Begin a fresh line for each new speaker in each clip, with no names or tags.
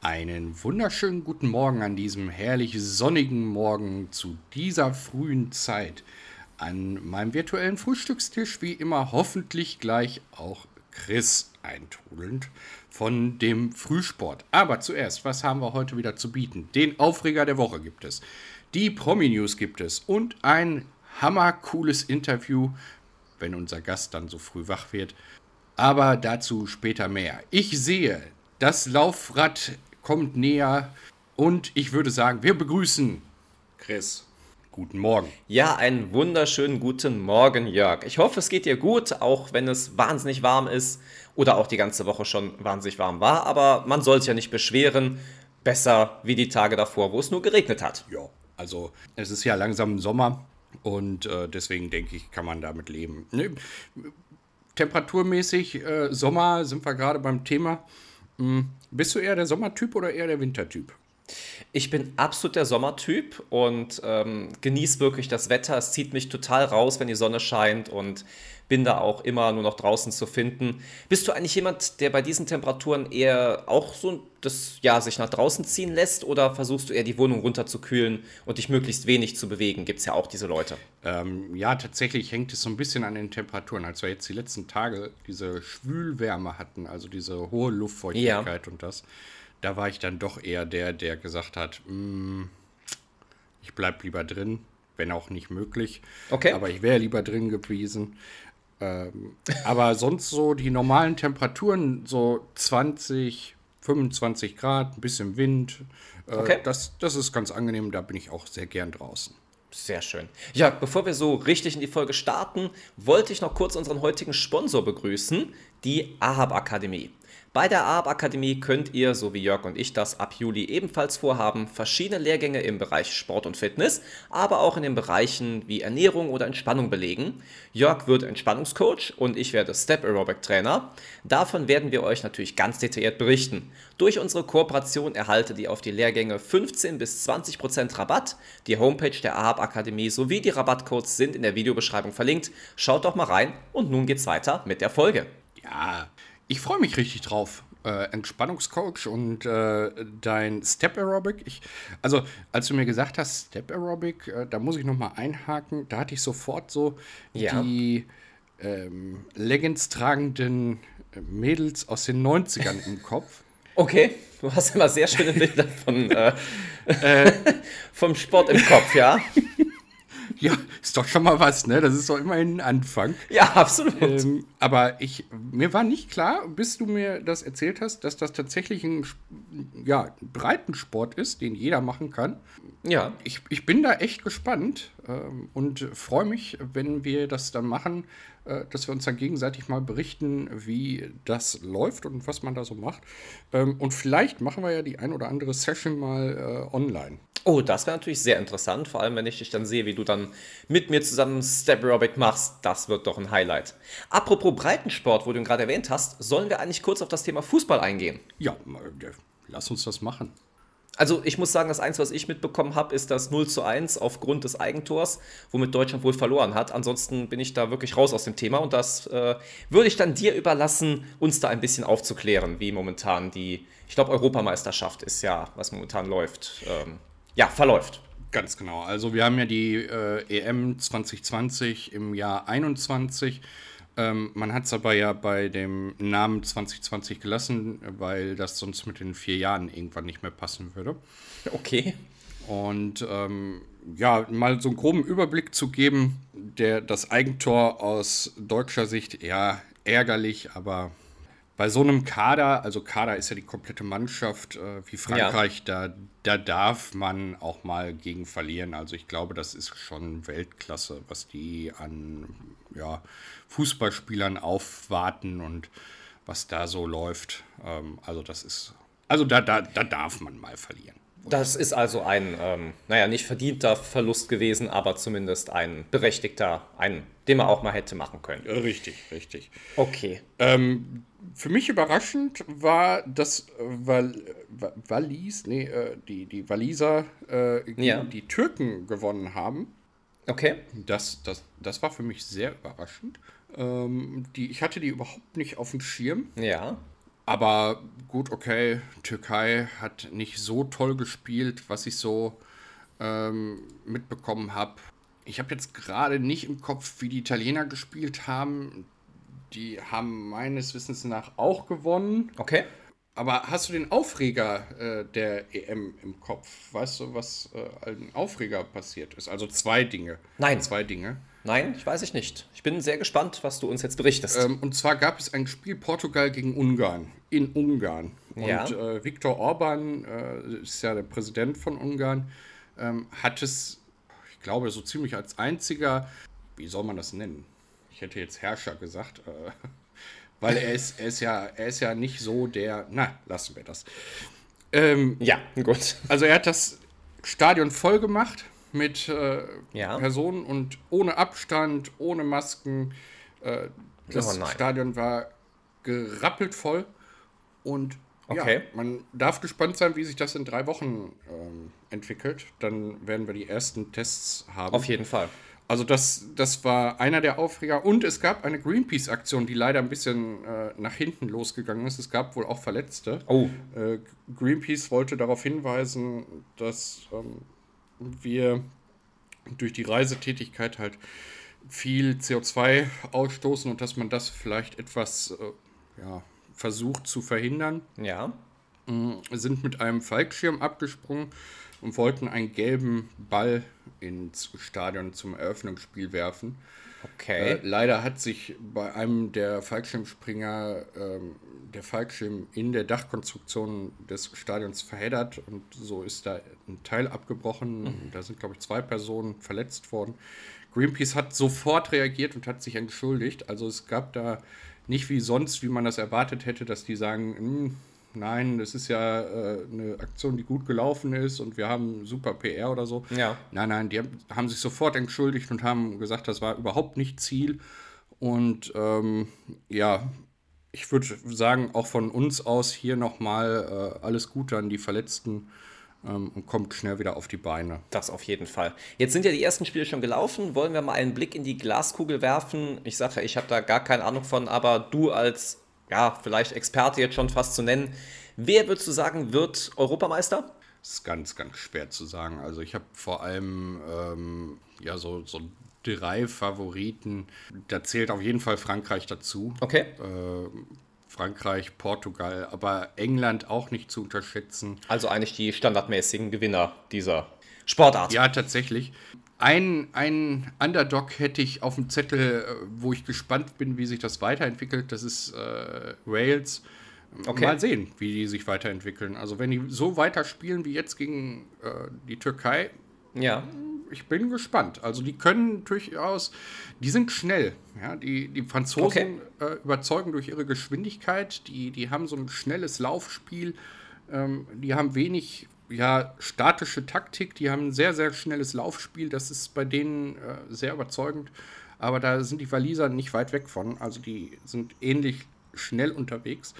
Einen wunderschönen guten Morgen an diesem herrlich sonnigen Morgen zu dieser frühen Zeit. An meinem virtuellen Frühstückstisch wie immer hoffentlich gleich auch Chris eintrudelnd von dem Frühsport. Aber zuerst, was haben wir heute wieder zu bieten? Den Aufreger der Woche gibt es. Die Promi-News gibt es und ein hammercooles Interview, wenn unser Gast dann so früh wach wird. Aber dazu später mehr. Ich sehe, das Laufrad kommt näher und ich würde sagen, wir begrüßen Chris. Guten Morgen.
Ja, einen wunderschönen guten Morgen, Jörg. Ich hoffe, es geht dir gut, auch wenn es wahnsinnig warm ist oder auch die ganze Woche schon wahnsinnig warm war. Aber man soll sich ja nicht beschweren. Besser wie die Tage davor, wo es nur geregnet hat.
Ja, also es ist ja langsam Sommer und äh, deswegen denke ich, kann man damit leben. Ne? Temperaturmäßig äh, Sommer sind wir gerade beim Thema. Hm, bist du eher der Sommertyp oder eher der Wintertyp?
Ich bin absolut der Sommertyp und ähm, genieße wirklich das Wetter. Es zieht mich total raus, wenn die Sonne scheint und bin da auch immer nur noch draußen zu finden. Bist du eigentlich jemand, der bei diesen Temperaturen eher auch so das, ja, sich nach draußen ziehen lässt oder versuchst du eher die Wohnung runterzukühlen und dich möglichst wenig zu bewegen? Gibt es ja auch diese Leute.
Ähm, ja, tatsächlich hängt es so ein bisschen an den Temperaturen. Als wir jetzt die letzten Tage diese Schwülwärme hatten, also diese hohe Luftfeuchtigkeit ja. und das, da war ich dann doch eher der, der gesagt hat, mm, ich bleib lieber drin, wenn auch nicht möglich. Okay. Aber ich wäre lieber drin gewesen. Ähm, aber sonst so die normalen Temperaturen, so 20, 25 Grad, ein bisschen Wind. Äh, okay. das, das ist ganz angenehm, da bin ich auch sehr gern draußen.
Sehr schön. Ja, bevor wir so richtig in die Folge starten, wollte ich noch kurz unseren heutigen Sponsor begrüßen, die Ahab Akademie. Bei der AAB Akademie könnt ihr, so wie Jörg und ich das ab Juli ebenfalls vorhaben, verschiedene Lehrgänge im Bereich Sport und Fitness, aber auch in den Bereichen wie Ernährung oder Entspannung belegen. Jörg wird Entspannungscoach und ich werde Step Aerobic Trainer. Davon werden wir euch natürlich ganz detailliert berichten. Durch unsere Kooperation erhaltet ihr auf die Lehrgänge 15 bis 20 Prozent Rabatt. Die Homepage der AHAB Akademie sowie die Rabattcodes sind in der Videobeschreibung verlinkt. Schaut doch mal rein und nun geht's weiter mit der Folge.
Ja, ich freue mich richtig drauf. Äh, Entspannungscoach und äh, dein Step Aerobic. Ich, also, als du mir gesagt hast, Step Aerobic, äh, da muss ich nochmal einhaken. Da hatte ich sofort so ja. die ähm, Leggings tragenden Mädels aus den 90ern im Kopf.
Okay, du hast immer sehr schöne Bilder von, äh, äh, vom Sport im Kopf, ja.
Ja, ist doch schon mal was, ne? Das ist doch immerhin ein Anfang.
Ja, absolut.
Ähm, aber ich, mir war nicht klar, bis du mir das erzählt hast, dass das tatsächlich ein ja, Breitensport ist, den jeder machen kann. Ja. Ich, ich bin da echt gespannt ähm, und freue mich, wenn wir das dann machen, äh, dass wir uns dann gegenseitig mal berichten, wie das läuft und was man da so macht. Ähm, und vielleicht machen wir ja die ein oder andere Session mal äh, online.
Oh, das wäre natürlich sehr interessant, vor allem wenn ich dich dann sehe, wie du dann mit mir zusammen Step Aerobic machst. Das wird doch ein Highlight. Apropos Breitensport, wo du ihn gerade erwähnt hast, sollen wir eigentlich kurz auf das Thema Fußball eingehen?
Ja, äh, lass uns das machen.
Also ich muss sagen, das Einzige, was ich mitbekommen habe, ist das 0 zu 1 aufgrund des Eigentors, womit Deutschland wohl verloren hat. Ansonsten bin ich da wirklich raus aus dem Thema und das äh, würde ich dann dir überlassen, uns da ein bisschen aufzuklären, wie momentan die, ich glaube, Europameisterschaft ist ja, was momentan läuft. Ähm, ja, verläuft.
Ganz genau. Also wir haben ja die äh, EM 2020 im Jahr 21. Ähm, man hat es aber ja bei dem Namen 2020 gelassen, weil das sonst mit den vier Jahren irgendwann nicht mehr passen würde.
Okay.
Und ähm, ja, mal so einen groben Überblick zu geben, der das Eigentor aus deutscher Sicht ja ärgerlich, aber bei so einem Kader, also Kader ist ja die komplette Mannschaft äh, wie Frankreich, ja. da, da darf man auch mal gegen verlieren. Also ich glaube, das ist schon Weltklasse, was die an ja, Fußballspielern aufwarten und was da so läuft. Ähm, also das ist, also da, da, da darf man mal verlieren.
Das ist also ein, ähm, naja, nicht verdienter Verlust gewesen, aber zumindest ein berechtigter, ein, den man auch mal hätte machen können.
Richtig, richtig.
Okay.
Ähm, für mich überraschend war, dass Val Wallis, nee, äh, die, die Waliser äh, gegen ja. die Türken gewonnen haben.
Okay.
Das, das, das war für mich sehr überraschend. Ähm, die, ich hatte die überhaupt nicht auf dem Schirm.
Ja.
Aber gut, okay, Türkei hat nicht so toll gespielt, was ich so ähm, mitbekommen habe. Ich habe jetzt gerade nicht im Kopf, wie die Italiener gespielt haben. Die haben meines Wissens nach auch gewonnen.
Okay.
Aber hast du den Aufreger äh, der EM im Kopf? Weißt du, was äh, ein Aufreger passiert ist? Also zwei Dinge.
Nein.
Zwei Dinge.
Nein, ich weiß ich nicht. Ich bin sehr gespannt, was du uns jetzt berichtest.
Ähm, und zwar gab es ein Spiel Portugal gegen Ungarn in Ungarn.
Ja.
Und äh, Viktor Orban äh, ist ja der Präsident von Ungarn, ähm, hat es, ich glaube, so ziemlich als einziger, wie soll man das nennen? Ich hätte jetzt Herrscher gesagt, äh, weil er ist, er ist ja, er ist ja nicht so der. Na, lassen wir das. Ähm,
ja, gut.
also er hat das Stadion voll gemacht mit äh,
Ja.
Personen und ohne Abstand, ohne Masken. Äh, das
Oh.
Stadion war gerappelt voll und
Okay.
ja, man darf gespannt sein, wie sich das in drei Wochen ähm, entwickelt. Dann werden wir die ersten Tests haben.
Auf jeden Fall.
Also das, das war einer der Aufreger. Und es gab eine Greenpeace-Aktion, die leider ein bisschen äh, nach hinten losgegangen ist. Es gab wohl auch Verletzte.
Oh.
Äh, Greenpeace wollte darauf hinweisen, dass ähm, wir durch die Reisetätigkeit halt viel CO2 ausstoßen und dass man das vielleicht etwas äh, ja, versucht zu verhindern
Ja.
sind mit einem Fallschirm abgesprungen und wollten einen gelben Ball ins Stadion zum Eröffnungsspiel werfen.
Okay.
Äh, leider hat sich bei einem der Fallschirmspringer ähm, der Fallschirm in der Dachkonstruktion des Stadions verheddert und so ist da ein Teil abgebrochen. Da sind, glaube ich, zwei Personen verletzt worden. Greenpeace hat sofort reagiert und hat sich entschuldigt. Also es gab da nicht wie sonst, wie man das erwartet hätte, dass die sagen, "Hm, nein, das ist ja äh, eine Aktion, die gut gelaufen ist und wir haben super PR oder so.
Ja.
Nein, nein, die haben, haben sich sofort entschuldigt und haben gesagt, das war überhaupt nicht Ziel. Und ähm, ja, ich würde sagen, auch von uns aus hier nochmal äh, alles Gute an die Verletzten ähm, und kommt schnell wieder auf die Beine.
Das auf jeden Fall. Jetzt sind ja die ersten Spiele schon gelaufen. Wollen wir mal einen Blick in die Glaskugel werfen? Ich sage ja, ich habe da gar keine Ahnung von, aber du als, ja, vielleicht Experte jetzt schon fast zu nennen. Wer würdest du sagen, wird Europameister?
Das ist ganz, ganz schwer zu sagen. Also ich habe vor allem ähm, ja so, so drei Favoriten. Da zählt auf jeden Fall Frankreich dazu.
Okay.
Äh, Frankreich, Portugal, aber England auch nicht zu unterschätzen.
Also eigentlich die standardmäßigen Gewinner dieser Sportart.
Ja, tatsächlich. Ein, ein Underdog hätte ich auf dem Zettel, äh, wo ich gespannt bin, wie sich das weiterentwickelt. Das ist äh, Wales.
Okay.
Mal sehen, wie die sich weiterentwickeln. Also wenn die so weiterspielen wie jetzt gegen äh, die Türkei,
Ja.
ich bin gespannt. Also die können durchaus, die sind schnell. Ja, die, die Franzosen äh, überzeugen durch ihre Geschwindigkeit. Die, die haben so ein schnelles Laufspiel. Ähm, die haben wenig ja, statische Taktik. Die haben ein sehr, sehr schnelles Laufspiel. Das ist bei denen äh, sehr überzeugend. Aber da sind die Waliser nicht weit weg von. Also die sind ähnlich schnell unterwegs.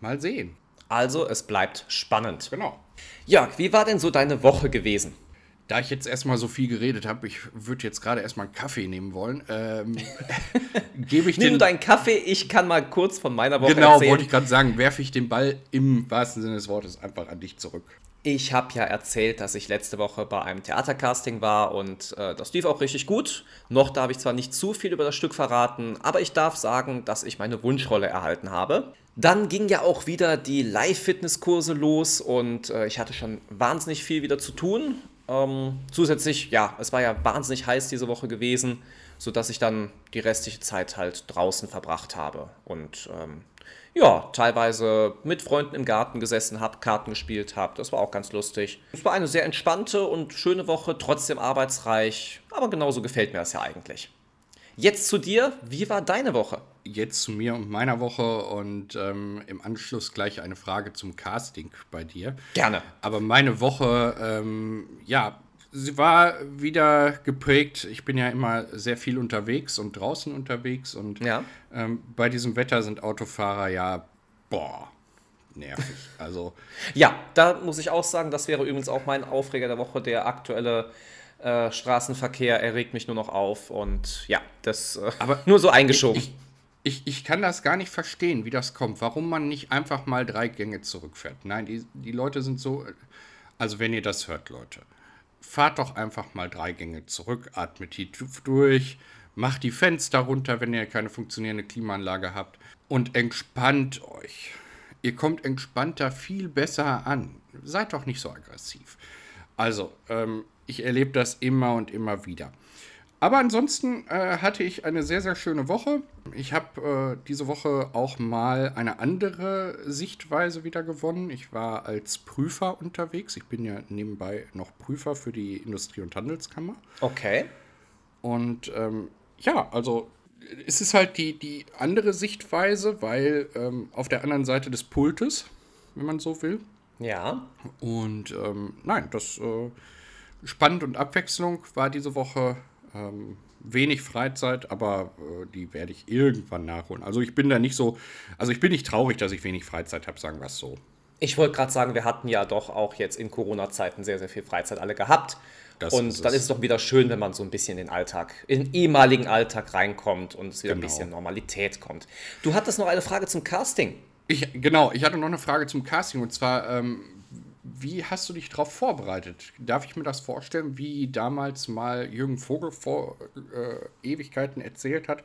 Mal sehen.
Also es bleibt spannend.
Genau.
Jörg, wie war denn so deine Woche gewesen?
Da ich jetzt erstmal so viel geredet habe, ich würde jetzt gerade erstmal einen Kaffee nehmen wollen, ähm, gebe ich
Nimm
den.
deinen Kaffee, ich kann mal kurz von meiner Woche
Genau,
erzählen.
wollte ich gerade sagen, werfe ich den Ball im wahrsten Sinne des Wortes einfach an dich zurück.
Ich habe ja erzählt, dass ich letzte Woche bei einem Theatercasting war und äh, das lief auch richtig gut. Noch darf ich zwar nicht zu viel über das Stück verraten, aber ich darf sagen, dass ich meine Wunschrolle erhalten habe. Dann ging ja auch wieder die Live-Fitnesskurse los und äh, ich hatte schon wahnsinnig viel wieder zu tun. Ähm, zusätzlich, ja, es war ja wahnsinnig heiß diese Woche gewesen, sodass ich dann die restliche Zeit halt draußen verbracht habe. Und ähm, ja, teilweise mit Freunden im Garten gesessen habe, Karten gespielt habe. Das war auch ganz lustig. Es war eine sehr entspannte und schöne Woche, trotzdem arbeitsreich. Aber genauso gefällt mir das ja eigentlich. Jetzt zu dir. Wie war deine Woche?
Jetzt zu mir und meiner Woche und ähm, im Anschluss gleich eine Frage zum Casting bei dir.
Gerne.
Aber meine Woche, ähm, ja, sie war wieder geprägt. Ich bin ja immer sehr viel unterwegs und draußen unterwegs und
Ja.
ähm, bei diesem Wetter sind Autofahrer ja, boah, nervig. Also,
Ja, da muss ich auch sagen, das wäre übrigens auch mein Aufreger der Woche. Der aktuelle äh, Straßenverkehr erregt mich nur noch auf. Und ja, das äh,
Aber
nur so eingeschoben.
ich, ich, ich kann das gar nicht verstehen, wie das kommt, warum man nicht einfach mal drei Gänge zurückfährt. Nein, die, die Leute sind so, also wenn ihr das hört, Leute, fahrt doch einfach mal drei Gänge zurück, atmet tief durch, macht die Fenster runter, wenn ihr keine funktionierende Klimaanlage habt und entspannt euch. Ihr kommt entspannter viel besser an. Seid doch nicht so aggressiv. Also, ähm, ich erlebe das immer und immer wieder. Aber ansonsten äh, hatte ich eine sehr, sehr schöne Woche. Ich habe äh, diese Woche auch mal eine andere Sichtweise wieder gewonnen. Ich war als Prüfer unterwegs. Ich bin ja nebenbei noch Prüfer für die Industrie- und Handelskammer.
Okay.
Und ähm, ja, also es ist halt die, die andere Sichtweise, weil ähm, auf der anderen Seite des Pultes, wenn man so will.
Ja.
Und ähm, nein, das äh, spannend und Abwechslung war diese Woche ähm, wenig Freizeit, aber äh, die werde ich irgendwann nachholen. Also ich bin da nicht so, also ich bin nicht traurig, dass ich wenig Freizeit habe, sagen wir es so.
Ich wollte gerade sagen, wir hatten ja doch auch jetzt in Corona-Zeiten sehr, sehr viel Freizeit alle gehabt. Das und ist dann ist es doch wieder schön, wenn man so ein bisschen in den Alltag, in den ehemaligen Alltag reinkommt und es wieder genau. ein bisschen Normalität kommt. Du hattest noch eine Frage zum Casting.
Ich, genau, ich hatte noch eine Frage zum Casting und zwar, ähm, wie hast du dich darauf vorbereitet? Darf ich mir das vorstellen, wie damals mal Jürgen Vogel vor äh, Ewigkeiten erzählt hat,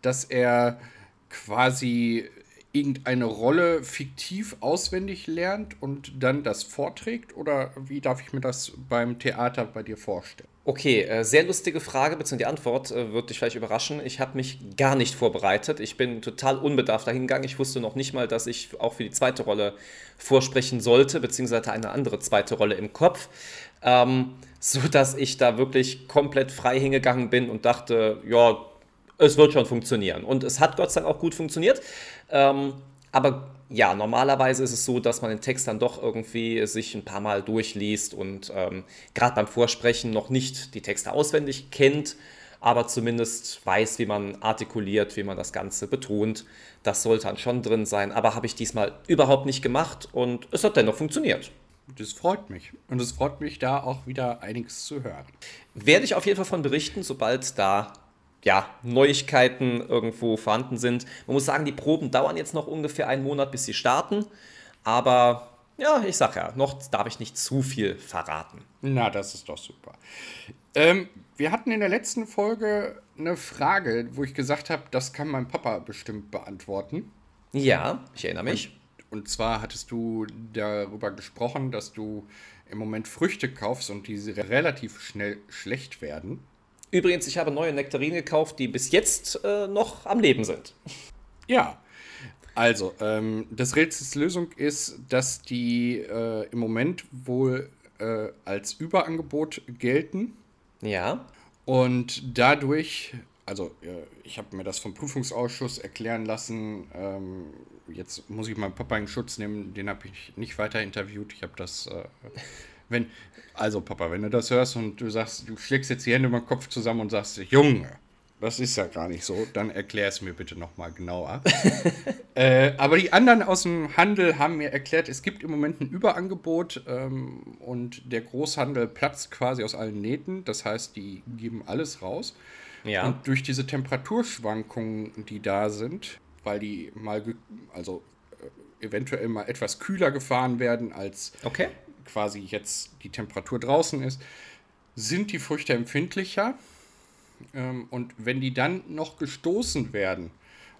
dass er quasi irgendeine Rolle fiktiv auswendig lernt und dann das vorträgt? Oder wie darf ich mir das beim Theater bei dir vorstellen?
Okay, äh, sehr lustige Frage, beziehungsweise die Antwort äh, wird dich vielleicht überraschen. Ich habe mich gar nicht vorbereitet. Ich bin total unbedarft dahingegangen. Ich wusste noch nicht mal, dass ich auch für die zweite Rolle vorsprechen sollte, beziehungsweise eine andere zweite Rolle im Kopf. Ähm, so dass ich da wirklich komplett frei hingegangen bin und dachte, ja, es wird schon funktionieren. Und es hat Gott sei Dank auch gut funktioniert. Ähm, aber ja, normalerweise ist es so, dass man den Text dann doch irgendwie sich ein paar Mal durchliest und ähm, gerade beim Vorsprechen noch nicht die Texte auswendig kennt, aber zumindest weiß, wie man artikuliert, wie man das Ganze betont. Das sollte dann schon drin sein, aber habe ich diesmal überhaupt nicht gemacht und es hat dennoch funktioniert.
Das freut mich. Und es freut mich, da auch wieder einiges zu hören.
Werde ich auf jeden Fall von berichten, sobald da ja, Neuigkeiten irgendwo vorhanden sind. Man muss sagen, die Proben dauern jetzt noch ungefähr einen Monat, bis sie starten. Aber ja, ich sag ja, noch darf ich nicht zu viel verraten.
Na, das ist doch super. Ähm, wir hatten in der letzten Folge eine Frage, wo ich gesagt habe, das kann mein Papa bestimmt beantworten.
Ja, ich erinnere mich.
Und, und zwar hattest du darüber gesprochen, dass du im Moment Früchte kaufst und diese relativ schnell schlecht werden.
Übrigens, ich habe neue Nektarinen gekauft, die bis jetzt äh, noch am Leben sind.
Ja, also, ähm, das Rätsels Lösung ist, dass die äh, im Moment wohl äh, als Überangebot gelten.
Ja.
Und dadurch, also äh, ich habe mir das vom Prüfungsausschuss erklären lassen, ähm, jetzt muss ich meinen Papa in Schutz nehmen, den habe ich nicht weiter interviewt. Ich habe das äh, wenn, also Papa, wenn du das hörst und du sagst, du schlägst jetzt die Hände über den Kopf zusammen und sagst, Junge, das ist ja gar nicht so, dann erklär es mir bitte nochmal genauer. äh, aber die anderen aus dem Handel haben mir erklärt, es gibt im Moment ein Überangebot ähm, und der Großhandel platzt quasi aus allen Nähten. Das heißt, die geben alles raus. Ja. Und durch diese Temperaturschwankungen, die da sind, weil die mal, also äh, eventuell mal etwas kühler gefahren werden als
okay
quasi jetzt die Temperatur draußen ist, sind die Früchte empfindlicher. Ähm, und wenn die dann noch gestoßen werden,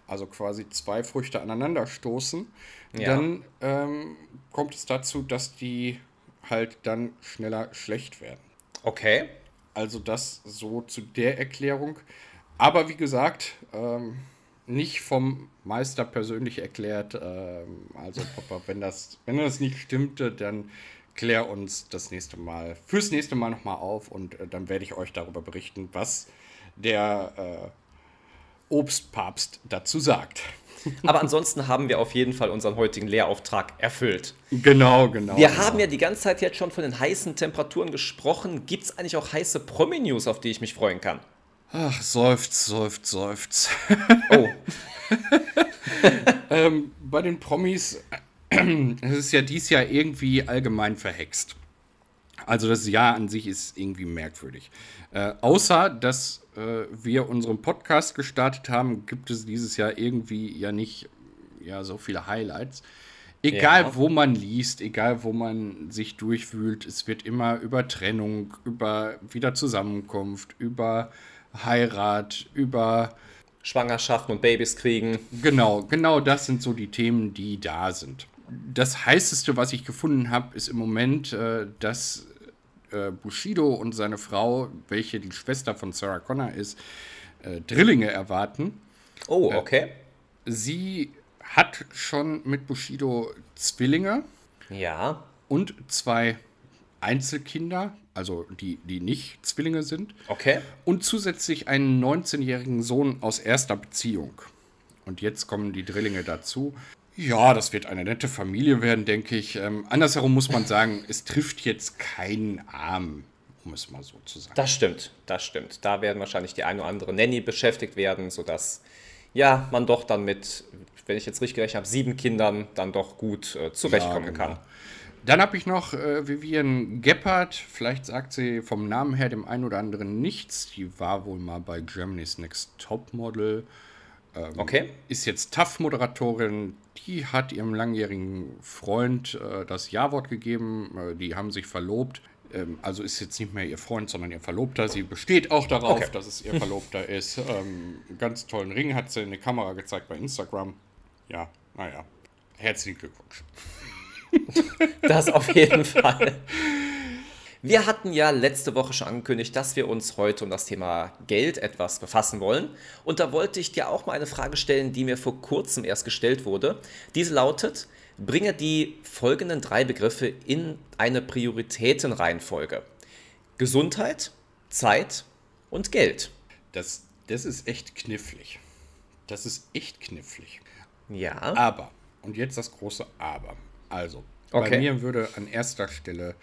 also quasi zwei Früchte aneinander stoßen, ja. dann ähm, kommt es dazu, dass die halt dann schneller schlecht werden.
Okay.
Also das so zu der Erklärung. Aber wie gesagt, ähm, nicht vom Meister persönlich erklärt. Ähm, also Papa, wenn das, wenn das nicht stimmte, dann klär uns das nächste Mal, fürs nächste Mal nochmal auf und äh, dann werde ich euch darüber berichten, was der äh, Obstpapst dazu sagt.
Aber ansonsten haben wir auf jeden Fall unseren heutigen Lehrauftrag erfüllt.
Genau, genau.
Wir
genau.
haben ja die ganze Zeit jetzt schon von den heißen Temperaturen gesprochen. Gibt es eigentlich auch heiße Promi-News, auf die ich mich freuen kann?
Ach, seufzt, seufzt, seufzt. Oh. ähm, bei den Promis es ist ja dies Jahr irgendwie allgemein verhext. Also das Jahr an sich ist irgendwie merkwürdig. Äh, außer, dass äh, wir unseren Podcast gestartet haben, gibt es dieses Jahr irgendwie ja nicht ja, so viele Highlights. Egal, ja. wo man liest, egal, wo man sich durchwühlt, es wird immer über Trennung, über Wiederzusammenkunft, über Heirat, über
Schwangerschaften und Babys kriegen.
Genau, genau das sind so die Themen, die da sind. Das heißeste, was ich gefunden habe, ist im Moment, äh, dass äh, Bushido und seine Frau, welche die Schwester von Sarah Connor ist, äh, Drillinge erwarten.
Oh, okay.
sie hat schon mit Bushido Zwillinge.
Ja.
Und zwei Einzelkinder, also die, die nicht Zwillinge sind.
Okay.
Und zusätzlich einen 19-jährigen Sohn aus erster Beziehung. Und jetzt kommen die Drillinge dazu. Ja, das wird eine nette Familie werden, denke ich. Ähm, andersherum muss man sagen, es trifft jetzt keinen Arm, um es mal so zu sagen.
Das stimmt, das stimmt. Da werden wahrscheinlich die ein oder andere Nanny beschäftigt werden, sodass ja, man doch dann mit, wenn ich jetzt richtig gerechnet habe, sieben Kindern dann doch gut äh, zurechtkommen ja, genau. kann.
Dann habe ich noch äh, Vivian Gebhardt. Vielleicht sagt sie vom Namen her dem einen oder anderen nichts. Die war wohl mal bei Germany's Next Topmodel. Ähm,
okay.
Ist jetzt TAF-Moderatorin. Die hat ihrem langjährigen Freund äh, das Ja-Wort gegeben. Äh, die haben sich verlobt. Ähm, also ist jetzt nicht mehr ihr Freund, sondern ihr Verlobter. Sie besteht auch darauf, okay. dass es ihr Verlobter ist. Ähm, ganz tollen Ring hat sie in die Kamera gezeigt bei Instagram. Ja, naja. Herzlichen Glückwunsch.
das auf jeden Fall. Wir hatten ja letzte Woche schon angekündigt, dass wir uns heute um das Thema Geld etwas befassen wollen. Und da wollte ich dir auch mal eine Frage stellen, die mir vor kurzem erst gestellt wurde. Diese lautet, bringe die folgenden drei Begriffe in eine Prioritätenreihenfolge. Gesundheit, Zeit und Geld.
Das, das ist echt knifflig. Das ist echt knifflig.
Ja.
Aber, und jetzt das große Aber. Also, okay. bei mir würde an erster Stelle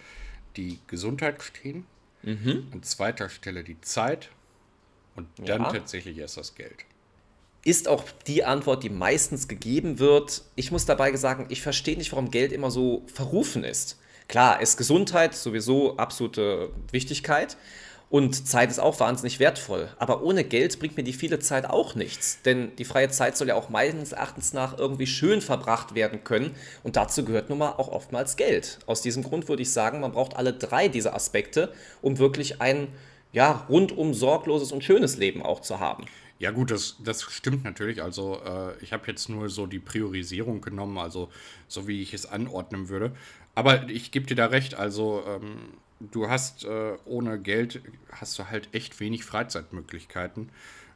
die Gesundheit stehen, mhm. an zweiter Stelle die Zeit und dann ja. tatsächlich erst das Geld.
Ist auch die Antwort, die meistens gegeben wird. Ich muss dabei sagen, ich verstehe nicht, warum Geld immer so verrufen ist. Klar, ist Gesundheit sowieso absolute Wichtigkeit. Und Zeit ist auch wahnsinnig wertvoll. Aber ohne Geld bringt mir die viele Zeit auch nichts. Denn die freie Zeit soll ja auch meines Erachtens nach irgendwie schön verbracht werden können. Und dazu gehört nun mal auch oftmals Geld. Aus diesem Grund würde ich sagen, man braucht alle drei dieser Aspekte, um wirklich ein ja, rundum sorgloses und schönes Leben auch zu haben.
Ja gut, das, das stimmt natürlich. Also äh, ich habe jetzt nur so die Priorisierung genommen, also so wie ich es anordnen würde. Aber ich gebe dir da recht, also ähm, du hast äh, ohne Geld hast du halt echt wenig Freizeitmöglichkeiten.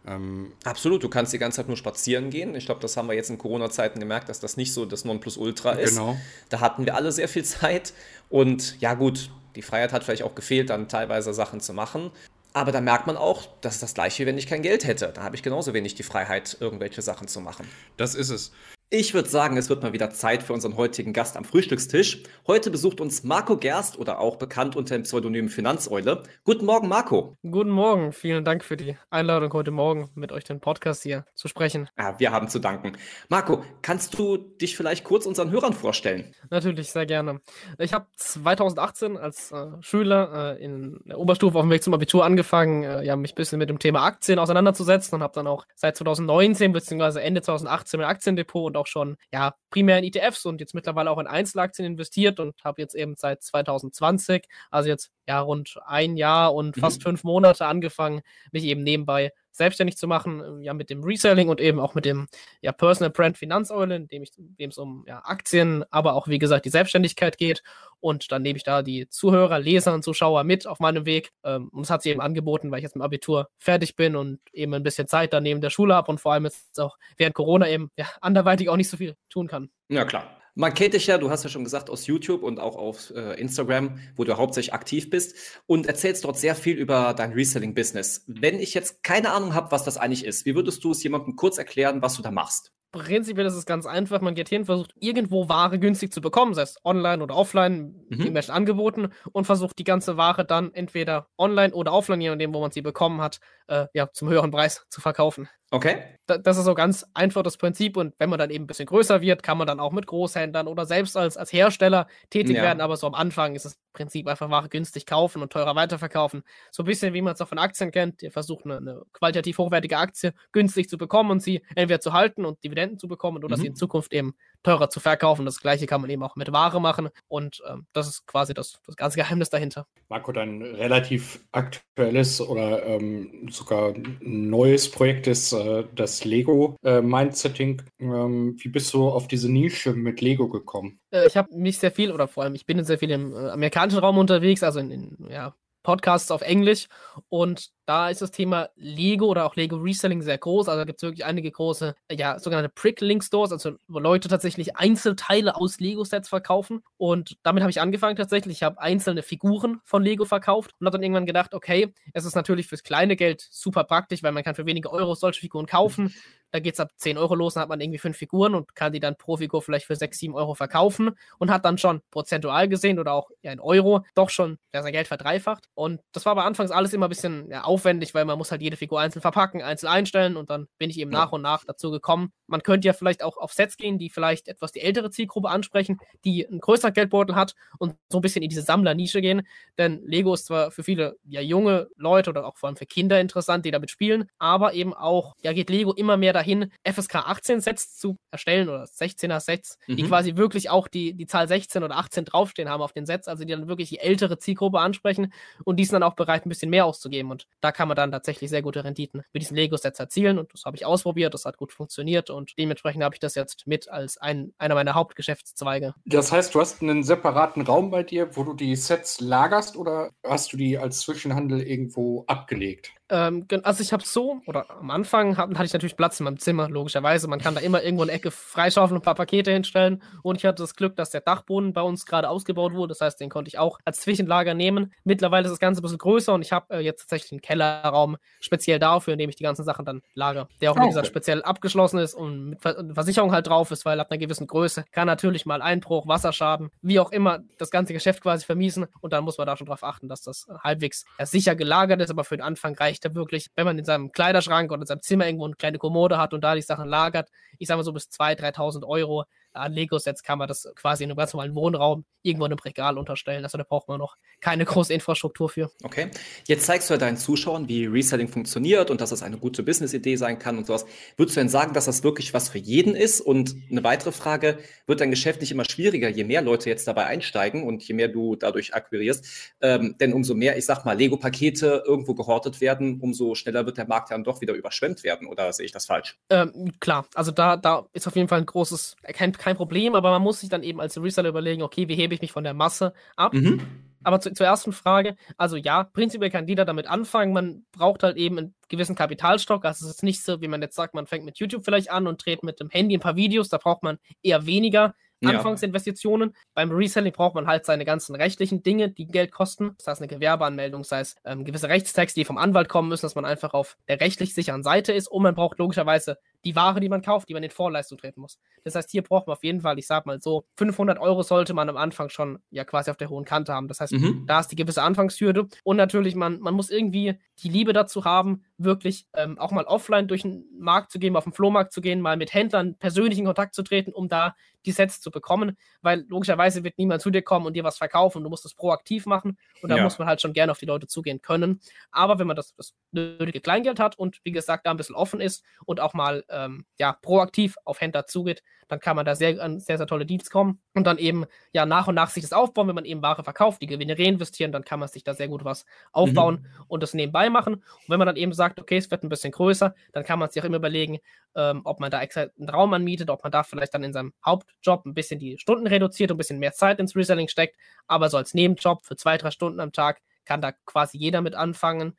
Ähm, Absolut, du kannst die ganze Zeit nur spazieren gehen. Ich glaube, das haben wir jetzt in Corona-Zeiten gemerkt, dass das nicht so das Nonplusultra ist.
Genau.
Da hatten wir alle sehr viel Zeit. Und ja, gut, die Freiheit hat vielleicht auch gefehlt, dann teilweise Sachen zu machen. Aber da merkt man auch, das ist das Gleiche, wie wenn ich kein Geld hätte. Da habe ich genauso wenig die Freiheit, irgendwelche Sachen zu machen.
Das ist es.
Ich würde sagen, es wird mal wieder Zeit für unseren heutigen Gast am Frühstückstisch. Heute besucht uns Marco Gerst oder auch bekannt unter dem Pseudonym Finanzeule. Guten Morgen, Marco.
Guten Morgen. Vielen Dank für die Einladung heute Morgen mit euch den Podcast hier zu sprechen.
Ja, wir haben zu danken. Marco, kannst du dich vielleicht kurz unseren Hörern vorstellen?
Natürlich, sehr gerne. Ich habe 2018 als äh, Schüler äh, in der Oberstufe auf dem Weg zum Abitur angefangen, äh, ja, mich ein bisschen mit dem Thema Aktien auseinanderzusetzen und habe dann auch seit 2019 bzw. Ende 2018 mein Aktiendepot und auch schon ja primär in ETFs und jetzt mittlerweile auch in Einzelaktien investiert und habe jetzt eben seit 2020, also jetzt ja rund ein Jahr und mhm. fast fünf Monate angefangen, mich eben nebenbei selbstständig zu machen, ähm, ja mit dem Reselling und eben auch mit dem ja, Personal Brand Finanzeule, in dem es um ja, Aktien, aber auch wie gesagt die Selbstständigkeit geht. Und dann nehme ich da die Zuhörer, Leser und Zuschauer mit auf meinem Weg. Ähm, und das hat sie eben angeboten, weil ich jetzt mit Abitur fertig bin und eben ein bisschen Zeit dann neben der Schule habe und vor allem jetzt auch während Corona eben ja, anderweitig auch nicht so viel tun kann.
Ja klar, man kennt dich ja, du hast ja schon gesagt, aus YouTube und auch auf äh, Instagram, wo du hauptsächlich aktiv bist und erzählst dort sehr viel über dein Reselling-Business. Wenn ich jetzt keine Ahnung habe, was das eigentlich ist, wie würdest du es jemandem kurz erklären, was du da machst?
Prinzipiell ist es ganz einfach. Man geht hin, versucht irgendwo Ware günstig zu bekommen, sei es online oder offline, mhm. irgendwelchen Angeboten und versucht die ganze Ware dann entweder online oder offline, je nachdem, wo man sie bekommen hat, äh, ja, zum höheren Preis zu verkaufen.
Okay.
das ist so ganz einfach das Prinzip. Und wenn man dann eben ein bisschen größer wird, kann man dann auch mit Großhändlern oder selbst als, als Hersteller tätig
Ja.
werden. Aber so am Anfang ist das Prinzip einfach Ware günstig kaufen und teurer weiterverkaufen. So ein bisschen wie man es auch von Aktien kennt. Ihr versucht eine, eine qualitativ hochwertige Aktie günstig zu bekommen und sie entweder zu halten und Dividenden zu bekommen oder
Mhm.
sie in Zukunft eben teurer zu verkaufen. Das gleiche kann man eben auch mit Ware machen. Und ähm, das ist quasi das, das ganze Geheimnis dahinter.
Marco, dein relativ aktuelles oder ähm, sogar neues Projekt ist äh, das Lego äh. Ähm, wie bist du auf diese Nische mit Lego gekommen?
Äh, ich habe mich sehr viel, oder vor allem, ich bin sehr viel im äh, amerikanischen Raum unterwegs, also in, in ja, Podcasts auf Englisch. Und da ist das Thema Lego oder auch Lego Reselling sehr groß. Also da gibt es wirklich einige große, äh, ja, sogenannte Prick-Link-Stores, also wo Leute tatsächlich Einzelteile aus Lego-Sets verkaufen. Und damit habe ich angefangen tatsächlich. Ich habe einzelne Figuren von Lego verkauft und habe dann irgendwann gedacht, okay, es ist natürlich fürs kleine Geld super praktisch, weil man kann für wenige Euro solche Figuren kaufen. Da geht es ab 10 Euro los, dann hat man irgendwie fünf Figuren und kann die dann pro Figur vielleicht für 6, 7 Euro verkaufen und hat dann schon prozentual gesehen oder auch ja, in Euro doch schon ja, sein Geld verdreifacht. Und das war aber anfangs alles immer ein bisschen ja, aufwendig, weil man muss halt jede Figur einzeln verpacken, einzeln einstellen und dann bin ich eben
Ja.
nach und nach dazu gekommen. Man könnte ja vielleicht auch auf Sets gehen, die vielleicht etwas die ältere Zielgruppe ansprechen, die einen größeren Geldbeutel hat und so ein bisschen in diese Sammlernische gehen. Denn Lego ist zwar für viele ja junge Leute oder auch vor allem für Kinder interessant, die damit spielen, aber eben auch, ja, geht Lego immer mehr dahin, FSK 18 Sets zu erstellen oder 16er Sets, die
Mhm.
quasi wirklich auch die, die Zahl 16 oder 18 draufstehen haben auf den Sets, also die dann wirklich die ältere Zielgruppe ansprechen und die sind dann auch bereit, ein bisschen mehr auszugeben. Und da kann man dann tatsächlich sehr gute Renditen mit diesen Lego-Sets erzielen. Und das habe ich ausprobiert, das hat gut funktioniert und dementsprechend habe ich das jetzt mit als ein, einer meiner Hauptgeschäftszweige.
Das heißt, du hast einen separaten Raum bei dir, wo du die Sets lagerst oder hast du die als Zwischenhandel irgendwo abgelegt?
Ähm, also ich habe so, oder am Anfang hab, hatte ich natürlich Platz in meinem Zimmer, logischerweise. Man kann da immer irgendwo eine Ecke freischaufeln und ein paar Pakete hinstellen. Und ich hatte das Glück, dass der Dachboden bei uns gerade ausgebaut wurde. Das heißt, den konnte ich auch als Zwischenlager nehmen. Mittlerweile ist das Ganze ein bisschen größer und ich habe äh, jetzt tatsächlich einen Kellerraum speziell dafür, in dem ich die ganzen Sachen dann lager. Der auch, wie
Ah,
gesagt, speziell abgeschlossen ist und mit Ver Versicherung halt drauf ist, weil ab einer gewissen Größe kann natürlich mal Einbruch, Wasserschaden, wie auch immer, das ganze Geschäft quasi vermiesen. Und dann muss man da schon drauf achten, dass das halbwegs ja, sicher gelagert ist. Aber für den Anfang reicht da wirklich, wenn man in seinem Kleiderschrank oder in seinem Zimmer irgendwo eine kleine Kommode hat und da die Sachen lagert, ich sage mal so bis 2.000, 3.000 Euro an Lego-Sets kann man das quasi in einem ganz normalen Wohnraum irgendwo in einem Regal unterstellen. Also da braucht man noch keine große Infrastruktur für.
Okay. Jetzt zeigst du ja deinen Zuschauern, wie Reselling funktioniert und dass es eine gute Business-Idee sein kann und sowas. Würdest du denn sagen, dass das wirklich was für jeden ist? Und eine weitere Frage, wird dein Geschäft nicht immer schwieriger, je mehr Leute jetzt dabei einsteigen und je mehr du dadurch akquirierst? Ähm, denn umso mehr, ich sag mal, Lego-Pakete irgendwo gehortet werden, umso schneller wird der Markt dann doch wieder überschwemmt werden. Oder sehe ich das falsch?
Ähm, klar, also da, da ist auf jeden Fall ein großes, kein, kein Problem, aber man muss sich dann eben als Reseller überlegen, okay, wie hebe ich mich von der Masse ab?
Mhm.
Aber zu, zur ersten Frage, also ja, prinzipiell kann jeder damit anfangen. Man braucht halt eben einen gewissen Kapitalstock. Also es ist nicht so, wie man jetzt sagt, man fängt mit YouTube vielleicht an und dreht mit dem Handy ein paar Videos. Da braucht man eher weniger
Ja.
Anfangsinvestitionen. Beim Reselling braucht man halt seine ganzen rechtlichen Dinge, die Geld kosten. Das heißt eine Gewerbeanmeldung, sei es ähm, gewisse Rechtstexte, die vom Anwalt kommen müssen, dass man einfach auf der rechtlich sicheren Seite ist. Und man braucht logischerweise die Ware, die man kauft, die man in Vorleistung treten muss. Das heißt, hier braucht man auf jeden Fall, ich sag mal so, 500 Euro sollte man am Anfang schon ja quasi auf der hohen Kante haben. Das heißt,
Mhm.
da ist die gewisse Anfangshürde. Und natürlich, man, man muss irgendwie die Liebe dazu haben, wirklich ähm, auch mal offline durch den Markt zu gehen, auf den Flohmarkt zu gehen, mal mit Händlern persönlich in Kontakt zu treten, um da die Sets zu bekommen. Weil logischerweise wird niemand zu dir kommen und dir was verkaufen. Du musst das proaktiv machen. Und da
Ja.
muss man halt schon gerne auf die Leute zugehen können. Aber wenn man das, das nötige Kleingeld hat und wie gesagt da ein bisschen offen ist und auch mal ähm, ja, proaktiv auf Händler zugeht, dann kann man da sehr, an sehr, sehr tolle Deals kommen und dann eben ja nach und nach sich das aufbauen, wenn man eben Ware verkauft, die Gewinne reinvestieren, dann kann man sich da sehr gut was aufbauen und das nebenbei machen. Und wenn man dann eben sagt, okay, es wird ein bisschen größer, dann kann man sich auch immer überlegen, ähm, ob man da extra einen Raum anmietet, ob man da vielleicht dann in seinem Hauptjob ein bisschen die Stunden reduziert und ein bisschen mehr Zeit ins Reselling steckt, aber so als Nebenjob für zwei, drei Stunden am Tag kann da quasi jeder mit anfangen.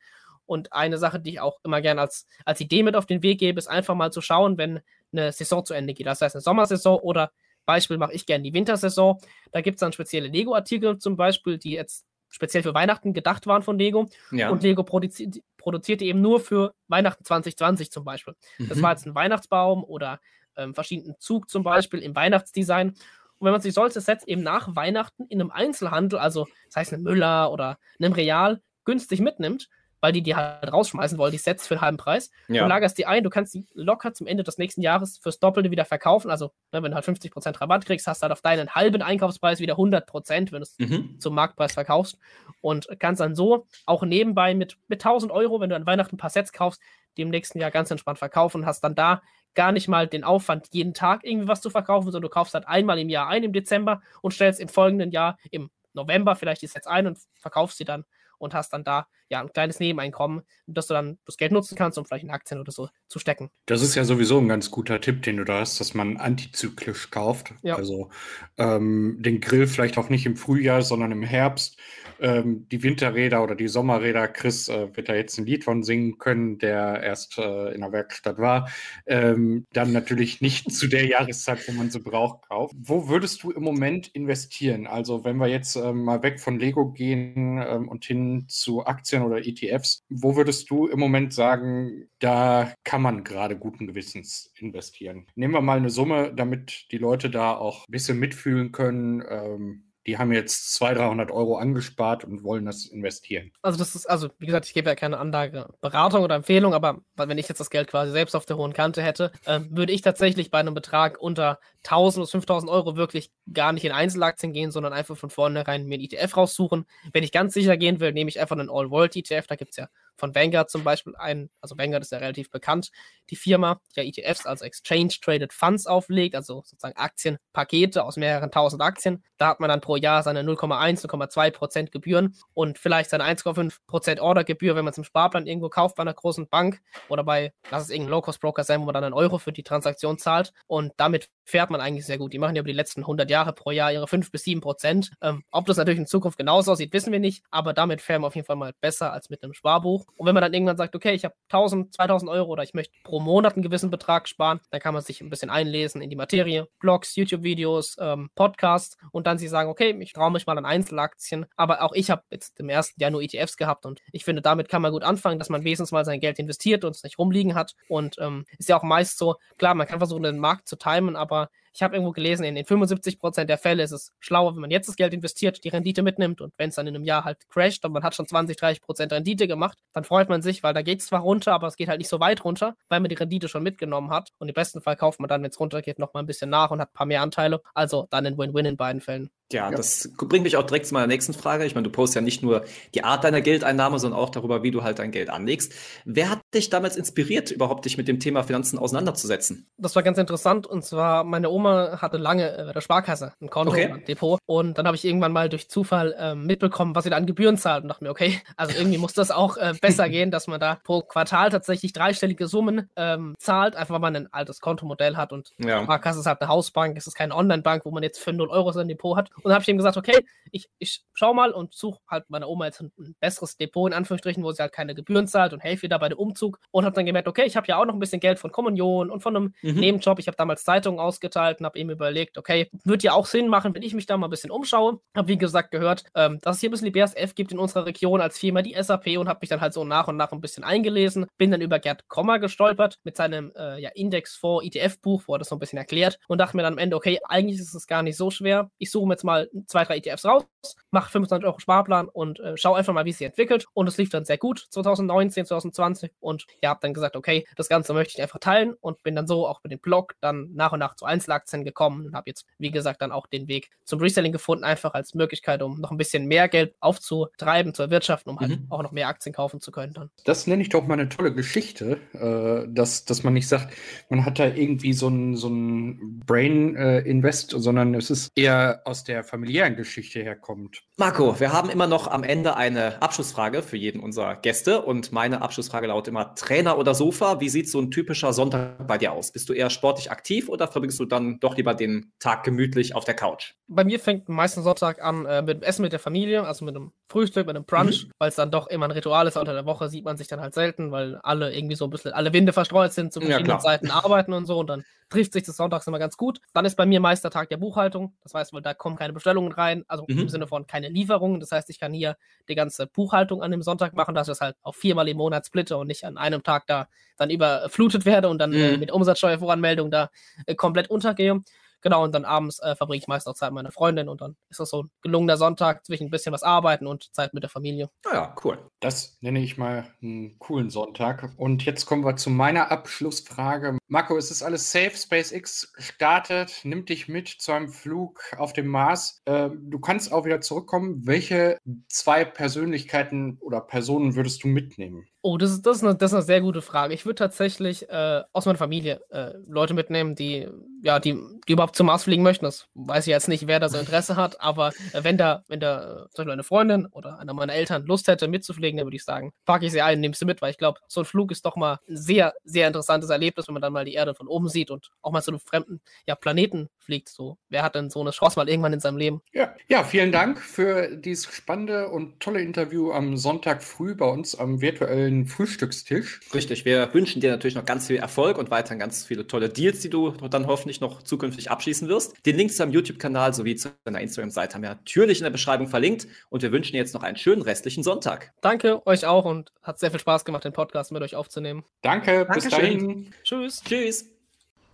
Und eine Sache, die ich auch immer gerne als, als Idee mit auf den Weg gebe, ist einfach mal zu schauen, wenn eine Saison zu Ende geht. Das heißt, eine Sommersaison oder Beispiel mache ich gerne die Wintersaison. Da gibt es dann spezielle Lego-Artikel zum Beispiel, die jetzt speziell für Weihnachten gedacht waren von Lego.
Ja.
Und Lego produzi produzierte eben nur für Weihnachten 2020 zum Beispiel. Das
Mhm.
war jetzt ein Weihnachtsbaum oder ähm, verschiedenen Zug zum Beispiel im Weihnachtsdesign. Und wenn man sich solche Sets eben nach Weihnachten in einem Einzelhandel, also das heißt einem Müller oder einem Real, günstig mitnimmt, weil die die halt rausschmeißen wollen, die Sets für einen halben Preis.
Ja.
Du lagerst die ein, du kannst die locker zum Ende des nächsten Jahres fürs Doppelte wieder verkaufen. Also, ne, wenn du halt 50% Rabatt kriegst, hast du halt auf deinen halben Einkaufspreis wieder 100%, wenn du es
Mhm.
zum Marktpreis verkaufst. Und kannst dann so auch nebenbei mit, mit 1000 Euro, wenn du an Weihnachten ein paar Sets kaufst, die im nächsten Jahr ganz entspannt verkaufen, hast dann da gar nicht mal den Aufwand, jeden Tag irgendwie was zu verkaufen, sondern du kaufst halt einmal im Jahr ein im Dezember und stellst im folgenden Jahr im November vielleicht die Sets ein und verkaufst sie dann und hast dann da ja ein kleines Nebeneinkommen, dass du dann das Geld nutzen kannst, um vielleicht in Aktien oder so zu stecken.
Das ist ja sowieso ein ganz guter Tipp, den du da hast, dass man antizyklisch kauft.
Ja.
Also ähm, den Grill vielleicht auch nicht im Frühjahr, sondern im Herbst. Ähm, die Winterräder oder die Sommerräder, Chris äh, wird da jetzt ein Lied von singen können, der erst äh, in der Werkstatt war. Ähm, dann natürlich nicht zu der Jahreszeit, wo man sie braucht, kauft. Wo würdest du im Moment investieren? Also wenn wir jetzt ähm, mal weg von Lego gehen ähm, und hin zu Aktien oder ETFs, wo würdest du im Moment sagen, da kann man gerade guten Gewissens investieren? Nehmen wir mal eine Summe, damit die Leute da auch ein bisschen mitfühlen können. Ähm, die haben jetzt 200, 300 Euro angespart und wollen das investieren.
Also das ist, also wie gesagt, ich gebe ja keine Anlageberatung oder Empfehlung, aber wenn ich jetzt das Geld quasi selbst auf der hohen Kante hätte, ähm, würde ich tatsächlich bei einem Betrag unter 1000 bis 5000 Euro wirklich gar nicht in Einzelaktien gehen, sondern einfach von vornherein mir einen ETF raussuchen. Wenn ich ganz sicher gehen will, nehme ich einfach einen All-World-ETF. Da gibt es ja von Vanguard zum Beispiel einen, also Vanguard ist ja relativ bekannt, die Firma, die ja ETFs, also Exchange Traded Funds auflegt, also sozusagen Aktienpakete aus mehreren tausend Aktien. Da hat man dann pro Jahr seine 0,1, 0,2 Prozent Gebühren und vielleicht seine 1,5 Prozent Ordergebühr, wenn man es im Sparplan irgendwo kauft bei einer großen Bank oder bei, lass es irgendein Low-Cost-Broker sein, wo man dann einen Euro für die Transaktion zahlt und damit fährt man eigentlich sehr gut. Die machen ja über die letzten 100 Jahre pro Jahr ihre 5 bis 7 Prozent. Ähm, ob das natürlich in Zukunft genauso aussieht, wissen wir nicht, aber damit fähren wir auf jeden Fall mal besser als mit einem Sparbuch. Und wenn man dann irgendwann sagt, okay, ich habe 1000, 2000 Euro oder ich möchte pro Monat einen gewissen Betrag sparen, dann kann man sich ein bisschen einlesen in die Materie, Blogs, YouTube-Videos, ähm, Podcasts und dann sie sagen, okay, ich traue mich mal an Einzelaktien, aber auch ich habe jetzt im ersten Jahr nur ETFs gehabt und ich finde, damit kann man gut anfangen, dass man wesentlich mal sein Geld investiert und es nicht rumliegen hat. Und ähm, ist ja auch meist so, klar, man kann versuchen, den Markt zu timen, aber ich habe irgendwo gelesen, in den 75% der Fälle ist es schlauer, wenn man jetzt das Geld investiert, die Rendite mitnimmt und wenn es dann in einem Jahr halt crasht und man hat schon 20, 30% Rendite gemacht, dann freut man sich, weil da geht es zwar runter, aber es geht halt nicht so weit runter, weil man die Rendite schon mitgenommen hat und im besten Fall kauft man dann, wenn es runtergeht, nochmal ein bisschen nach und hat ein paar mehr Anteile. Also dann ein Win-Win in beiden Fällen.
Ja, das bringt mich auch direkt zu meiner nächsten Frage. Ich meine, du postest ja nicht nur die Art deiner Geldeinnahme, sondern auch darüber, wie du halt dein Geld anlegst. Wer hat dich damals inspiriert, überhaupt dich mit dem Thema Finanzen auseinanderzusetzen?
Das war ganz interessant und zwar, meine Oma hatte lange äh, bei der Sparkasse ein Konto,
Okay.
ein Depot und dann habe ich irgendwann mal durch Zufall ähm, mitbekommen, was sie da an Gebühren zahlt und dachte mir, okay, also irgendwie muss das auch äh, besser gehen, dass man da pro Quartal tatsächlich dreistellige Summen ähm, zahlt, einfach weil man ein altes Kontomodell hat und
Ja.
Sparkasse ist halt eine Hausbank, es ist keine Online-Bank, wo man jetzt für 0 Euro sein Depot hat. Und dann habe ich ihm gesagt, okay, ich, ich schau mal und suche halt meiner Oma jetzt ein, ein besseres Depot in Anführungsstrichen, wo sie halt keine Gebühren zahlt und helfe ihr da bei dem Umzug. Und habe dann gemerkt, okay, ich habe ja auch noch ein bisschen Geld von Kommunion und von einem
Mhm.
Nebenjob. Ich habe damals Zeitungen ausgeteilt und habe eben überlegt, okay, wird ja auch Sinn machen, wenn ich mich da mal ein bisschen umschaue. Habe wie gesagt gehört, ähm, dass es hier ein bisschen die BASF gibt in unserer Region als Firma, die SAP und habe mich dann halt so nach und nach ein bisschen eingelesen. Bin dann über Gerd Kommer gestolpert mit seinem äh, ja, Indexfonds ETF-Buch, wo er das so ein bisschen erklärt und dachte mir dann am Ende, okay, eigentlich ist es gar nicht so schwer. Ich suche mir jetzt mal zwei, drei ETFs raus, mache 25 Euro Sparplan und äh, schaue einfach mal, wie es sich entwickelt. Und es lief dann sehr gut 2019, 2020 und ja, habe dann gesagt, okay, das Ganze möchte ich einfach teilen und bin dann so auch mit dem Blog dann nach und nach zu Einzelaktien gekommen und habe jetzt, wie gesagt, dann auch den Weg zum Reselling gefunden, einfach als Möglichkeit, um noch ein bisschen mehr Geld aufzutreiben, zu erwirtschaften, um halt
Mhm.
auch noch mehr Aktien kaufen zu können dann.
Das nenne ich doch mal eine tolle Geschichte, äh, dass, dass man nicht sagt, man hat da irgendwie so ein, so ein Brain-Invest, sondern es ist eher aus der familiären Geschichte herkommt.
Marco, wir haben immer noch am Ende eine Abschlussfrage für jeden unserer Gäste und meine Abschlussfrage lautet immer Trainer oder Sofa. Wie sieht so ein typischer Sonntag bei dir aus? Bist du eher sportlich aktiv oder verbringst du dann doch lieber den Tag gemütlich auf der Couch?
Bei mir fängt meistens Sonntag an äh, mit dem Essen mit der Familie, also mit einem Frühstück, mit einem Brunch, weil es dann doch immer ein Ritual ist. Unter der Woche sieht man sich dann halt selten, weil alle irgendwie so ein bisschen, alle Winde verstreut sind, zu
Ja,
verschiedenen
klar.
Zeiten arbeiten und so und dann trifft sich das sonntags immer ganz gut. Dann ist bei mir meist der Tag der Buchhaltung. Das heißt, weil da kommen keine Bestellungen rein, also
Mhm.
im Sinne von keine Lieferungen. Das heißt, ich kann hier die ganze Buchhaltung an dem Sonntag machen, dass ich das halt auf viermal im Monat splitte und nicht an einem Tag da dann überflutet werde und dann äh,
Mhm.
mit Umsatzsteuervoranmeldung da äh, komplett untergehe. genau, und dann abends äh, verbringe ich meist auch Zeit mit meiner Freundin und dann ist das so ein gelungener Sonntag zwischen ein bisschen was arbeiten und Zeit mit der Familie.
Ah ja, cool.
Das nenne ich mal einen coolen Sonntag. Und jetzt kommen wir zu meiner Abschlussfrage. Marco, ist es alles safe? SpaceX startet, nimmt dich mit zu einem Flug auf dem Mars. Äh, du kannst auch wieder zurückkommen. Welche zwei Persönlichkeiten oder Personen würdest du mitnehmen?
Oh, das ist, das ist, eine, das ist eine sehr gute Frage. Ich würde tatsächlich äh, aus meiner Familie äh, Leute mitnehmen, die, ja, die, die überhaupt zum Mars fliegen möchten. Das weiß ich jetzt nicht, wer da so Interesse hat, aber äh, wenn da, wenn da äh, zum Beispiel eine Freundin oder einer meiner Eltern Lust hätte, mitzufliegen, dann würde ich sagen, packe ich sie ein, nehme sie mit, weil ich glaube, so ein Flug ist doch mal ein sehr, sehr interessantes Erlebnis, wenn man dann mal die Erde von oben sieht und auch mal zu einem fremden ja, Planeten fliegt. So, wer hat denn so eine Chance mal irgendwann in seinem Leben?
Ja, ja vielen Dank für dieses spannende und tolle Interview am Sonntag früh bei uns am virtuellen Frühstückstisch.
Richtig, wir wünschen dir natürlich noch ganz viel Erfolg und weiterhin ganz viele tolle Deals, die du dann hoffentlich noch zukünftig abschließen wirst. Den Link zu deinem YouTube-Kanal sowie zu deiner Instagram-Seite haben wir natürlich in der Beschreibung verlinkt und wir wünschen dir jetzt noch einen schönen restlichen Sonntag.
Danke euch auch und hat sehr viel Spaß gemacht, den Podcast mit euch aufzunehmen.
Danke, bis dahin.
Tschüss.
Tschüss.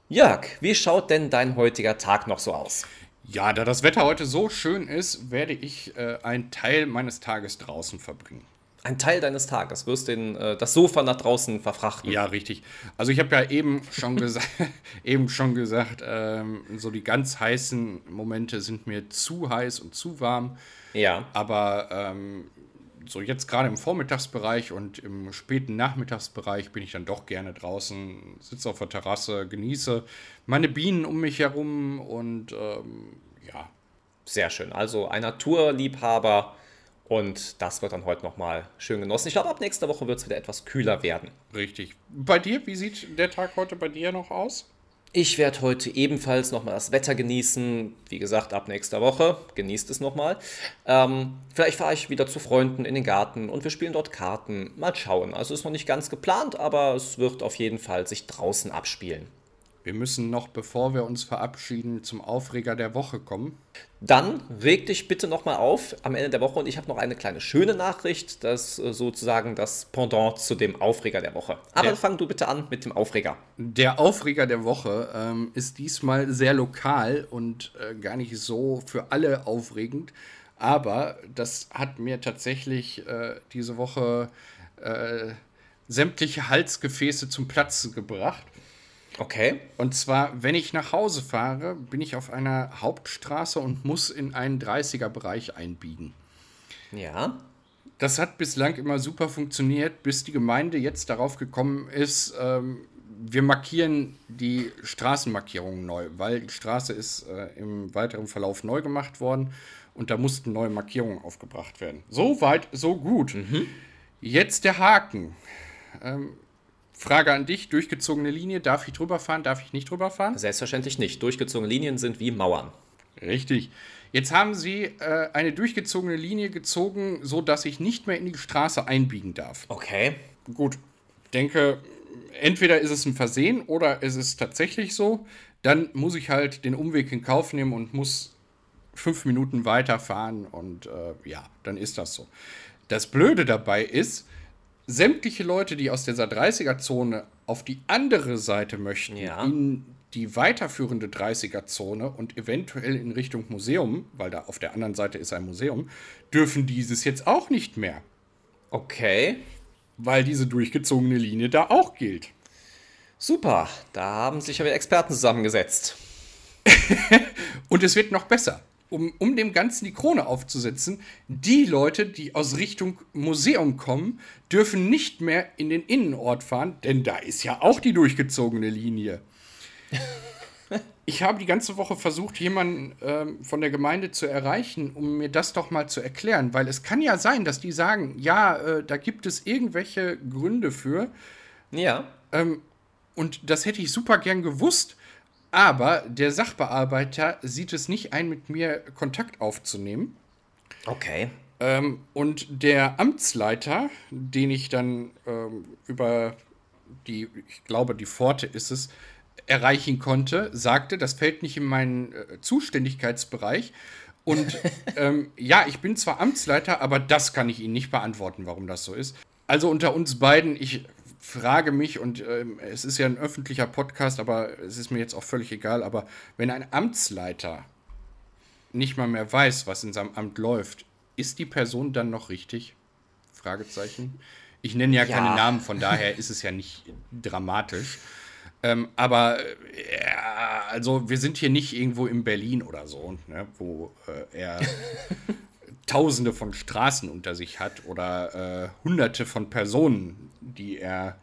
Jörg, wie schaut denn dein heutiger Tag noch so aus?
Ja, da das Wetter heute so schön ist, werde ich äh, einen Teil meines Tages draußen verbringen.
Ein Teil deines Tages wirst du äh, das Sofa nach draußen verfrachten.
Ja, richtig. Also ich habe ja eben schon gesagt, eben schon gesagt, ähm, so die ganz heißen Momente sind mir zu heiß und zu warm.
Ja.
Aber ähm, so jetzt gerade im Vormittagsbereich und im späten Nachmittagsbereich bin ich dann doch gerne draußen, sitze auf der Terrasse, genieße meine Bienen um mich herum und ähm, ja.
Sehr schön. Also ein Naturliebhaber und das wird dann heute nochmal schön genossen. Ich glaube, ab nächster Woche wird es wieder etwas kühler werden.
Richtig. Bei dir, wie sieht der Tag heute bei dir noch aus?
Ich werde heute ebenfalls nochmal das Wetter genießen. Wie gesagt, ab nächster Woche. Genießt es nochmal. Ähm, vielleicht fahre ich wieder zu Freunden in den Garten und wir spielen dort Karten. Mal schauen. Also ist noch nicht ganz geplant, aber es wird auf jeden Fall sich draußen abspielen.
Wir müssen noch, bevor wir uns verabschieden, zum Aufreger der Woche kommen.
Dann reg dich bitte nochmal auf am Ende der Woche und ich habe noch eine kleine schöne Nachricht, das äh, sozusagen das Pendant zu dem Aufreger der Woche. Aber der, fang du bitte an mit dem Aufreger.
Der Aufreger der Woche ähm, ist diesmal sehr lokal und äh, gar nicht so für alle aufregend. Aber das hat mir tatsächlich äh, diese Woche äh, sämtliche Halsgefäße zum Platzen gebracht.
Okay.
Und zwar, wenn ich nach Hause fahre, bin ich auf einer Hauptstraße und muss in einen 30er-Bereich einbiegen.
Ja.
Das hat bislang immer super funktioniert, bis die Gemeinde jetzt darauf gekommen ist, ähm, wir markieren die Straßenmarkierungen neu, weil die Straße ist äh, im weiteren Verlauf neu gemacht worden und da mussten neue Markierungen aufgebracht werden. So weit, so gut. Mhm. Jetzt der Haken. Ähm, Frage an dich: Durchgezogene Linie, darf ich drüber fahren, darf ich nicht drüber fahren?
Selbstverständlich nicht. Durchgezogene Linien sind wie Mauern.
Richtig. Jetzt haben sie äh, eine durchgezogene Linie gezogen, sodass ich nicht mehr in die Straße einbiegen darf.
Okay.
Gut. Ich denke, entweder ist es ein Versehen oder ist es ist tatsächlich so. Dann muss ich halt den Umweg in Kauf nehmen und muss fünf Minuten weiterfahren und äh, ja, dann ist das so. Das Blöde dabei ist, sämtliche Leute, die aus dieser 30er-Zone auf die andere Seite möchten,
ja.
in die weiterführende 30er-Zone und eventuell in Richtung Museum, weil da auf der anderen Seite ist ein Museum, dürfen dieses jetzt auch nicht mehr.
Okay.
Weil diese durchgezogene Linie da auch gilt.
Super, da haben sich ja wieder Experten zusammengesetzt.
und es wird noch besser um, um dem Ganzen die Krone aufzusetzen, die Leute, die aus Richtung Museum kommen, dürfen nicht mehr in den Innenort fahren, denn da ist ja auch die durchgezogene Linie. Ich habe die ganze Woche versucht, jemanden ähm, von der Gemeinde zu erreichen, um mir das doch mal zu erklären, weil es kann ja sein, dass die sagen, ja, äh, da gibt es irgendwelche Gründe für.
Ja.
Ähm, und das hätte ich super gern gewusst. Aber der Sachbearbeiter sieht es nicht ein, mit mir Kontakt aufzunehmen.
Okay.
Ähm, und der Amtsleiter, den ich dann ähm, über die, ich glaube, die Pforte ist es, erreichen konnte, sagte, das fällt nicht in meinen äh, Zuständigkeitsbereich. Und ähm, ja, ich bin zwar Amtsleiter, aber das kann ich Ihnen nicht beantworten, warum das so ist. Also unter uns beiden, ich frage mich, und ähm, es ist ja ein öffentlicher Podcast, aber es ist mir jetzt auch völlig egal, aber wenn ein Amtsleiter nicht mal mehr weiß, was in seinem Amt läuft, ist die Person dann noch richtig? Fragezeichen. Ich nenne ja, ja. keine Namen, von daher ist es ja nicht dramatisch. Ähm, aber ja, also wir sind hier nicht irgendwo in Berlin oder so, ne, wo äh, er Tausende von Straßen unter sich hat oder äh, Hunderte von Personen, die er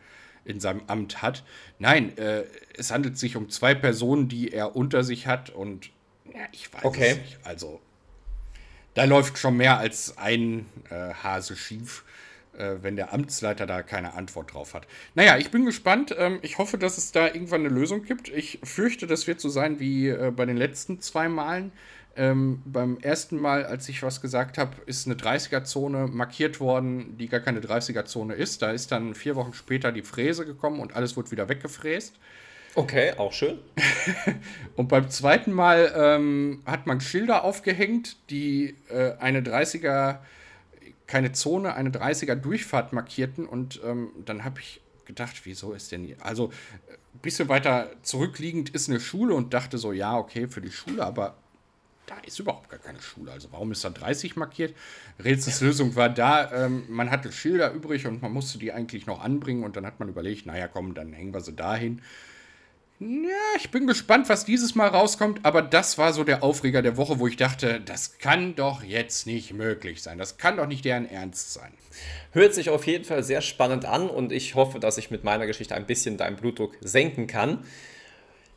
in seinem Amt hat. Nein, äh, es handelt sich um zwei Personen, die er unter sich hat und ja, ich weiß okay. es nicht. Also da läuft schon mehr als ein äh, Hase schief äh, wenn der Amtsleiter da keine Antwort drauf hat. Naja, ich bin gespannt. Ähm, ich hoffe, dass es da irgendwann eine Lösung gibt. Ich fürchte, das wird so sein wie äh, bei den letzten zwei Malen. Ähm, beim ersten Mal, als ich was gesagt habe, ist eine 30er-Zone markiert worden, die gar keine 30er-Zone ist. Da ist dann vier Wochen später die Fräse gekommen und alles wurde wieder weggefräst.
Okay, auch schön.
und beim zweiten Mal ähm, hat man Schilder aufgehängt, die äh, eine 30er keine Zone, eine 30er Durchfahrt markierten und ähm, dann habe ich gedacht, wieso ist denn hier? Also ein äh, bisschen weiter zurückliegend ist eine Schule und dachte so, ja, okay, für die Schule, aber da ist überhaupt gar keine Schule. Also warum ist da 30 markiert? Rätselslösung war da, ähm, man hatte Schilder übrig und man musste die eigentlich noch anbringen und dann hat man überlegt, naja, komm, dann hängen wir sie dahin. Ja, ich bin gespannt, was dieses Mal rauskommt, aber das war so der Aufreger der Woche, wo ich dachte, das kann doch jetzt nicht möglich sein. Das kann doch nicht deren Ernst sein.
Hört sich auf jeden Fall sehr spannend an und ich hoffe, dass ich mit meiner Geschichte ein bisschen deinen Blutdruck senken kann.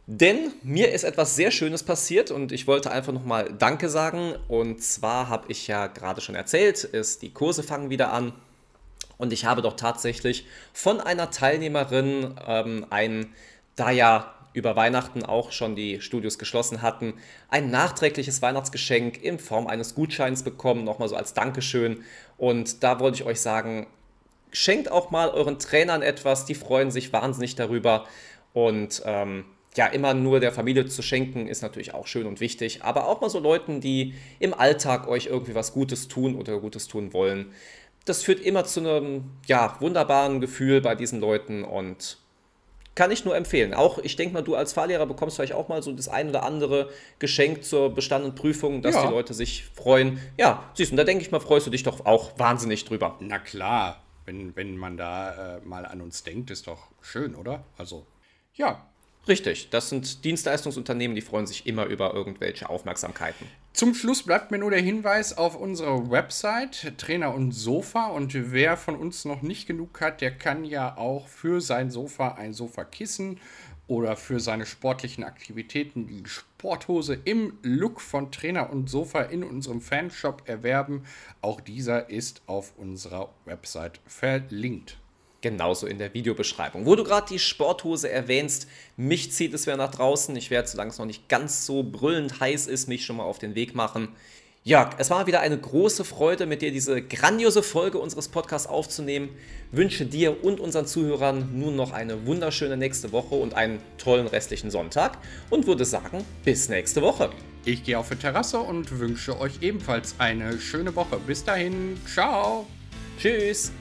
Denn mir ist etwas sehr Schönes passiert und ich wollte einfach nochmal Danke sagen. Und zwar habe ich ja gerade schon erzählt, ist die Kurse fangen wieder an. Und ich habe doch tatsächlich von einer Teilnehmerin ähm, ein da ja über Weihnachten auch schon die Studios geschlossen hatten, ein nachträgliches Weihnachtsgeschenk in Form eines Gutscheins bekommen, nochmal so als Dankeschön. Und da wollte ich euch sagen, schenkt auch mal euren Trainern etwas, die freuen sich wahnsinnig darüber. Und ähm, ja, immer nur der Familie zu schenken, ist natürlich auch schön und wichtig, aber auch mal so Leuten, die im Alltag euch irgendwie was Gutes tun oder Gutes tun wollen. Das führt immer zu einem ja, wunderbaren Gefühl bei diesen Leuten und kann ich nur empfehlen. Auch, ich denke mal, du als Fahrlehrer bekommst vielleicht auch mal so das ein oder andere Geschenk zur bestandenen Prüfung, dass ja. die Leute sich freuen. Ja, siehst du, da denke ich mal, freust du dich doch auch wahnsinnig drüber.
Na klar, wenn, wenn man da äh, mal an uns denkt, ist doch schön, oder? Also, ja,
Richtig, das sind Dienstleistungsunternehmen, die freuen sich immer über irgendwelche Aufmerksamkeiten.
Zum Schluss bleibt mir nur der Hinweis auf unsere Website Trainer und Sofa und wer von uns noch nicht genug hat, der kann ja auch für sein Sofa ein Sofakissen oder für seine sportlichen Aktivitäten die Sporthose im Look von Trainer und Sofa in unserem Fanshop erwerben. Auch dieser ist auf unserer Website verlinkt
genauso in der Videobeschreibung. Wo du gerade die Sporthose erwähnst, mich zieht es wieder nach draußen. Ich werde, solange es noch nicht ganz so brüllend heiß ist, mich schon mal auf den Weg machen. Jörg, es war wieder eine große Freude, mit dir diese grandiose Folge unseres Podcasts aufzunehmen. Wünsche dir und unseren Zuhörern nun noch eine wunderschöne nächste Woche und einen tollen restlichen Sonntag und würde sagen, bis nächste Woche.
Ich gehe auf die Terrasse und wünsche euch ebenfalls eine schöne Woche. Bis dahin, ciao.
Tschüss.